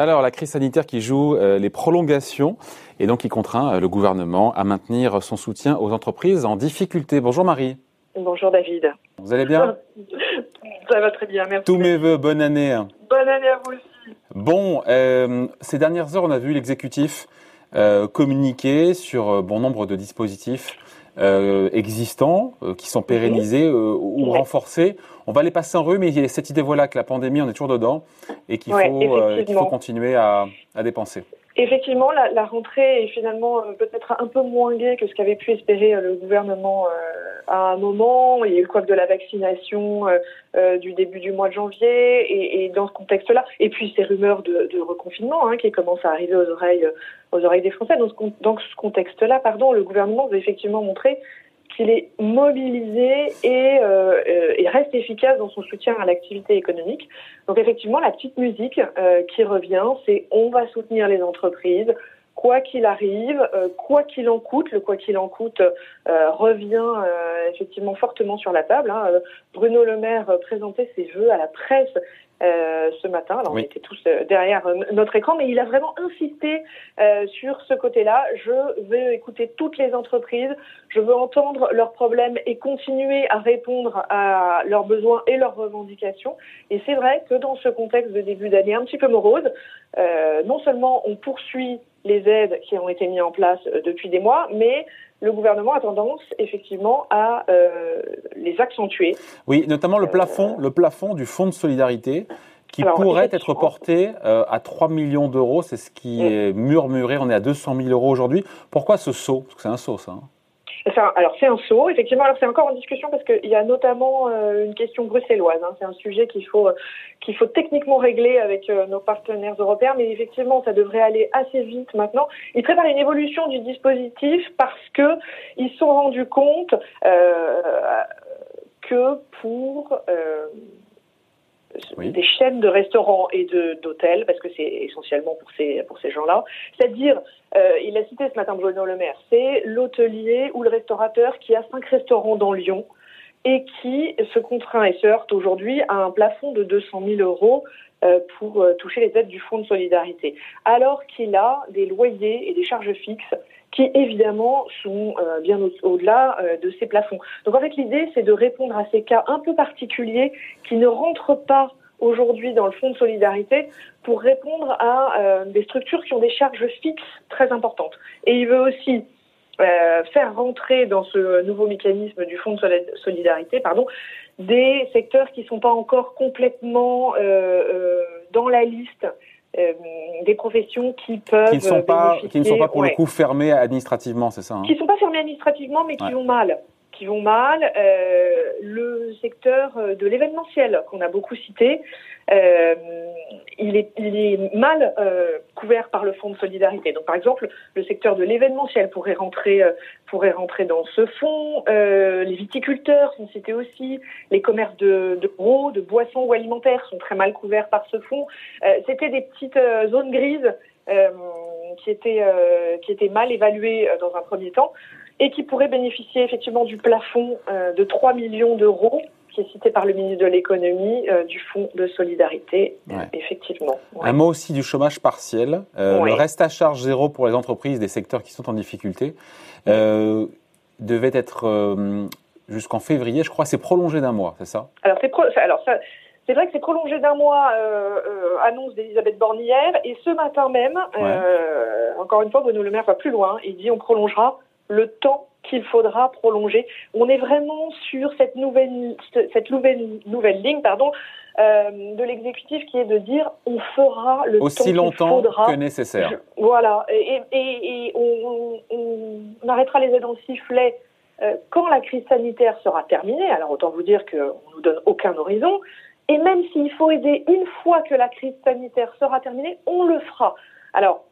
Alors, la crise sanitaire qui joue euh, les prolongations et donc qui contraint euh, le gouvernement à maintenir son soutien aux entreprises en difficulté. Bonjour Marie. Bonjour David. Vous allez bien Ça va très bien, merci. Tous mes voeux, bonne année. Bonne année à vous aussi. Bon, euh, ces dernières heures, on a vu l'exécutif communiquer sur bon nombre de dispositifs existants qui sont pérennisés ou renforcés. On va les passer en rue, mais il y a cette idée voilà que la pandémie, on est toujours dedans et qu'il faut, euh, faut, continuer à, à dépenser. Effectivement, la, la, rentrée est finalement euh, peut-être un peu moins gaie que ce qu'avait pu espérer euh, le gouvernement à un moment. Il y a eu le coiffe de la vaccination du début du mois de janvier et, et dans ce contexte-là, et puis ces rumeurs de, de reconfinement hein, qui commencent à arriver aux oreilles, aux oreilles des Français. Dans ce, dans ce contexte-là, pardon, le gouvernement veut effectivement montrer qu'il est mobilisé et, euh, et, reste efficace dans son soutien à l'activité économique. Donc effectivement, la petite musique euh, qui revient, c'est on va soutenir les entreprises, quoi qu'il arrive, euh, quoi qu'il en coûte, le quoi qu'il en coûte euh, revient euh, effectivement fortement sur la table. Hein. Bruno Le Maire présentait ses vœux à la presse euh, ce matin. Alors, on était tous euh, derrière euh, notre écran, mais il a vraiment insisté sur ce côté-là. Je veux écouter toutes les entreprises, je veux entendre leurs problèmes et continuer à répondre à leurs besoins et leurs revendications. Et c'est vrai que dans ce contexte de début d'année un petit peu morose, non seulement on poursuit les aides qui ont été mises en place depuis des mois, mais le gouvernement a tendance effectivement à euh, les accentuer. Oui, notamment le plafond, le plafond du fonds de solidarité qui pourrait être porté euh, à 3 millions d'euros. C'est ce qui mm. est murmuré. On est à 200 000 euros aujourd'hui. Pourquoi ce saut? Parce que c'est un saut, ça. Hein alors c'est un saut, effectivement. Alors c'est encore en discussion parce qu'il y a notamment euh, une question bruxelloise. Hein. C'est un sujet qu'il faut euh, qu'il faut techniquement régler avec euh, nos partenaires européens, mais effectivement ça devrait aller assez vite maintenant. Ils préparent une évolution du dispositif parce que ils sont rendus compte que pour des chaînes de restaurants et d'hôtels, parce que c'est essentiellement pour ces, pour ces gens-là. C'est-à-dire, euh, il a cité ce matin Bruno Le Maire, c'est l'hôtelier ou le restaurateur qui a cinq restaurants dans Lyon et qui se contraint et se heurte aujourd'hui à un plafond de 200 000 euros pour euh, toucher les aides du Fonds de solidarité, alors qu'il a des loyers et des charges fixes qui évidemment sont euh, bien au-delà euh, de ces plafonds. Donc en fait l'idée c'est de répondre à ces cas un peu particuliers qui ne rentrent pas aujourd'hui dans le fonds de solidarité pour répondre à euh, des structures qui ont des charges fixes très importantes. Et il veut aussi faire rentrer dans ce nouveau mécanisme du fonds de solidarité, pardon, des secteurs qui ne sont pas encore complètement dans la liste euh, des professions qui peuvent qui ne sont pas qui ne sont pas pour le coup fermées administrativement, c'est ça hein? Qui ne sont pas fermées administrativement, mais qui vont mal. Qui vont mal. Euh, le secteur de l'événementiel qu'on a beaucoup cité, euh, il, est, mal euh, couvert par le fonds de solidarité. Donc, par exemple, le secteur de l'événementiel pourrait rentrer, euh, dans ce fonds. Euh, les viticulteurs sont cités aussi. Les commerces de, de gros, de boissons ou alimentaires sont très mal couverts par ce fonds. C'était des petites zones grises qui étaient qui étaient mal évaluées dans un premier temps et qui pourraient bénéficier effectivement du plafond de 3 millions d'euros cité par le ministre de l'économie euh, du fonds de solidarité, effectivement. Un mot aussi du chômage partiel. Euh, le reste à charge zéro pour les entreprises des secteurs qui sont en difficulté euh, devait être jusqu'en février, je crois. C'est prolongé d'un mois, c'est ça? Alors c'est alors ça. C'est vrai que c'est prolongé d'un mois, annonce d'Elisabeth Borne hier, et ce matin même, encore une fois, Bruno Le Maire va plus loin, il dit on prolongera le temps qu'il faudra prolonger. On est vraiment sur cette nouvelle, cette nouvelle, nouvelle ligne, pardon, euh, de l'exécutif qui est de dire on fera le aussi longtemps que nécessaire. voilà, et, et, et on, on, on, arrêtera les aides en sifflet euh, quand la crise sanitaire sera terminée. Alors autant vous dire qu'on nous donne aucun horizon. Et même s'il faut aider une fois que la crise sanitaire sera terminée, on le fera. Alors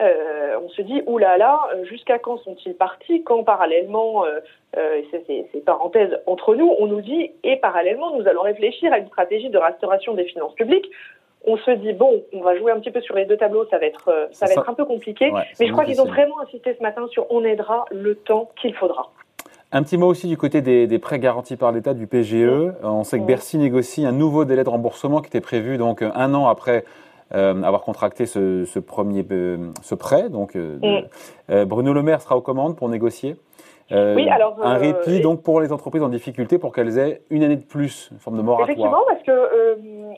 euh, on se dit, oulala, là là, jusqu'à quand sont-ils partis Quand parallèlement, euh, euh, c'est parenthèse entre nous, on nous dit, et parallèlement, nous allons réfléchir à une stratégie de restauration des finances publiques. On se dit, bon, on va jouer un petit peu sur les deux tableaux, ça va être, euh, ça va être un peu compliqué, mais je crois qu'ils ont vraiment insisté ce matin sur on aidera le temps qu'il faudra. Un petit mot aussi du côté des, des prêts garantis par l'État du PGE. On sait que Bercy négocie un nouveau délai de remboursement qui était prévu donc un an après avoir contracté ce, premier ce prêt. Donc, mm. Bruno Le Maire sera aux commandes pour négocier. Euh, oui, alors, un euh, répit donc pour les entreprises en difficulté pour qu'elles aient une année de plus, une forme de moratoire. Effectivement, parce que euh,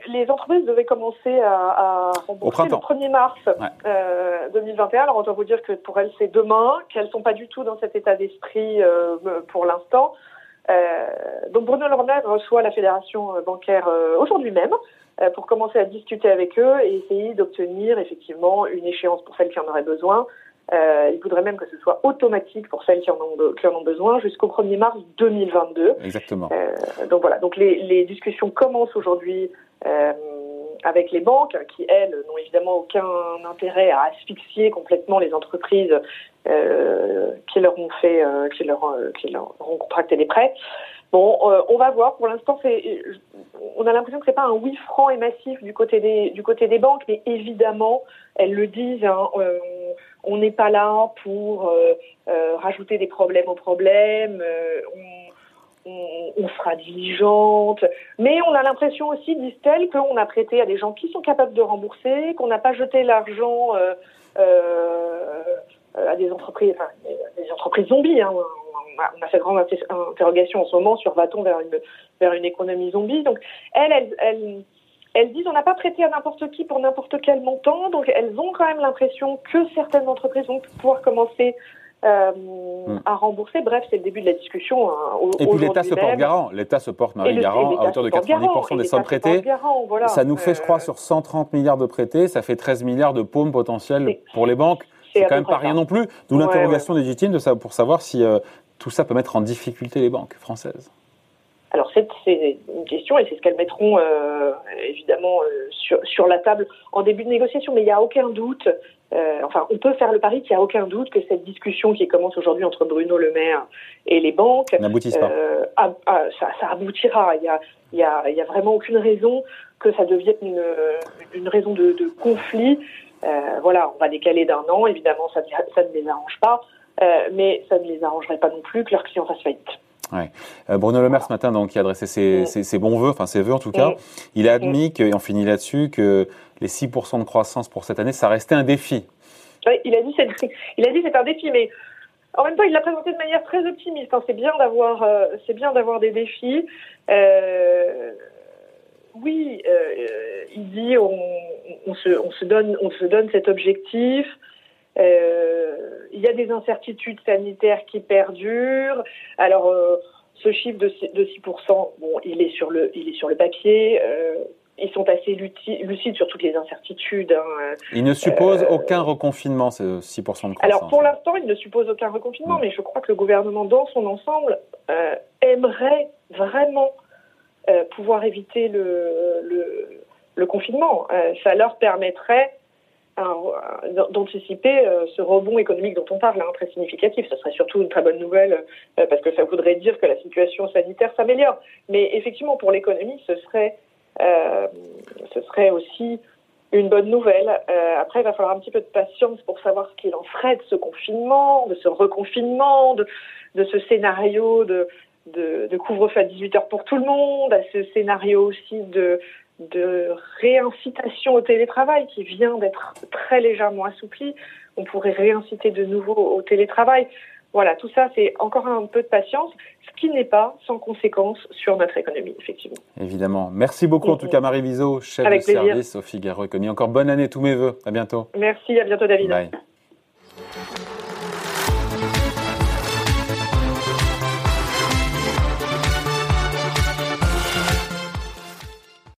les entreprises devaient commencer à, à rembourser le 1er mars 2021. Alors on doit vous dire que pour elles c'est demain, qu'elles sont pas du tout dans cet état d'esprit pour l'instant. donc Bruno Le reçoit la fédération bancaire aujourd'hui même pour commencer à discuter avec eux et essayer d'obtenir effectivement une échéance pour celles qui en auraient besoin euh, il voudrait même que ce soit automatique pour celles qui en ont, qui en ont besoin jusqu'au 1er mars 2022. Exactement. Euh, donc voilà, donc les, les discussions commencent aujourd'hui euh, avec les banques qui, elles, n'ont évidemment aucun intérêt à asphyxier complètement les entreprises euh, qui leur ont fait, euh, qui leur, euh, qui leur ont contracté des prêts. Bon, on va voir. Pour l'instant, c'est, on a l'impression que c'est pas un oui franc et massif du côté des, du côté des banques, mais évidemment, elles le disent. Hein, on n'est pas là pour euh, euh, rajouter des problèmes aux problèmes. Euh, on, sera diligente, mais on a l'impression aussi, disent-elles, qu'on a prêté à des gens qui sont capables de rembourser, qu'on n'a pas jeté l'argent à des entreprises, enfin, des entreprises zombies. Hein. On, a, fait grande interrogation en ce moment sur va-t-on vers une vers une économie zombie. Donc elles, elles, elles elles disent on n'a pas prêté à n'importe qui pour n'importe quel montant, donc elles ont quand même l'impression que certaines entreprises vont pouvoir commencer euh, hmm. à rembourser. Bref, c'est le début de la discussion. Hein, et puis l'État se porte garant. L'État se porte Marie garant à hauteur de 90% des sommes prêtées. Ça nous fait, je crois, euh, sur 130 milliards de prêtés, ça fait 13 milliards de paumes potentielles pour les banques. C'est quand même pas rien non plus. D'où l'interrogation légitime de pour savoir si euh, tout ça peut mettre en difficulté les banques françaises. Alors c'est une question et c'est ce qu'elles mettront euh, évidemment euh, sur, sur, la table en début de négociation, mais il n'y a aucun doute, euh, enfin on peut faire le pari qu'il n'y a aucun doute que cette discussion qui commence aujourd'hui entre Bruno Le Maire et les banques n'aboutisse pas. ça, ça, aboutira. Il n'y a, y a, y a, vraiment aucune raison que ça devienne une, une raison de, de conflit. voilà, on va décaler d'un an, évidemment ça, ça ne les arrange pas, mais ça ne les arrangerait pas non plus que leurs clients fassent faillite. Ouais. Euh, Bruno Le Maire ce matin donc qui a adressé ses, ses, bons voeux, enfin ses voeux en tout cas, il a admis que, et on finit là-dessus que les 6% de croissance pour cette année, ça restait un défi. Oui, il a dit c'est il a dit c'est un défi, mais en même temps il l'a présenté de manière très optimiste. Hein. C'est bien d'avoir euh, c'est bien d'avoir des défis. Euh, oui, euh, il dit on, on, se, on se donne on se donne cet objectif. Euh, il y a des incertitudes sanitaires qui perdurent. Alors, euh, ce chiffre de, 6%, bon, il est sur le, il est sur le papier. Euh, ils sont assez lucides sur toutes les incertitudes. Hein. Il ne suppose aucun reconfinement, ces 6% de croissance. Alors pour l'instant, il ne suppose aucun reconfinement, mais je crois que le gouvernement, dans son ensemble, aimerait vraiment pouvoir éviter le, le, le confinement. ça leur permettrait d'anticiper euh, ce rebond économique dont on parle, hein, très significatif. Ce serait surtout une très bonne nouvelle euh, parce que ça voudrait dire que la situation sanitaire s'améliore. Mais effectivement, pour l'économie, ce serait, euh, ce serait aussi une bonne nouvelle. après, il va falloir un petit peu de patience pour savoir ce qu'il en ferait de ce confinement, de ce reconfinement, de, de ce scénario de, de, de couvre-feu à 18 heures pour tout le monde, à ce scénario aussi de de réincitation au télétravail qui vient d'être très légèrement assoupli. On pourrait réinciter de nouveau au télétravail. Voilà, tout ça, c'est encore un peu de patience, ce qui n'est pas sans conséquence sur notre économie, effectivement. Évidemment. Merci beaucoup, en tout cas, Marie Viseau, chef de service au Figaro Économie. Encore bonne année, tous mes voeux. À bientôt. Merci, à bientôt, David. Bye.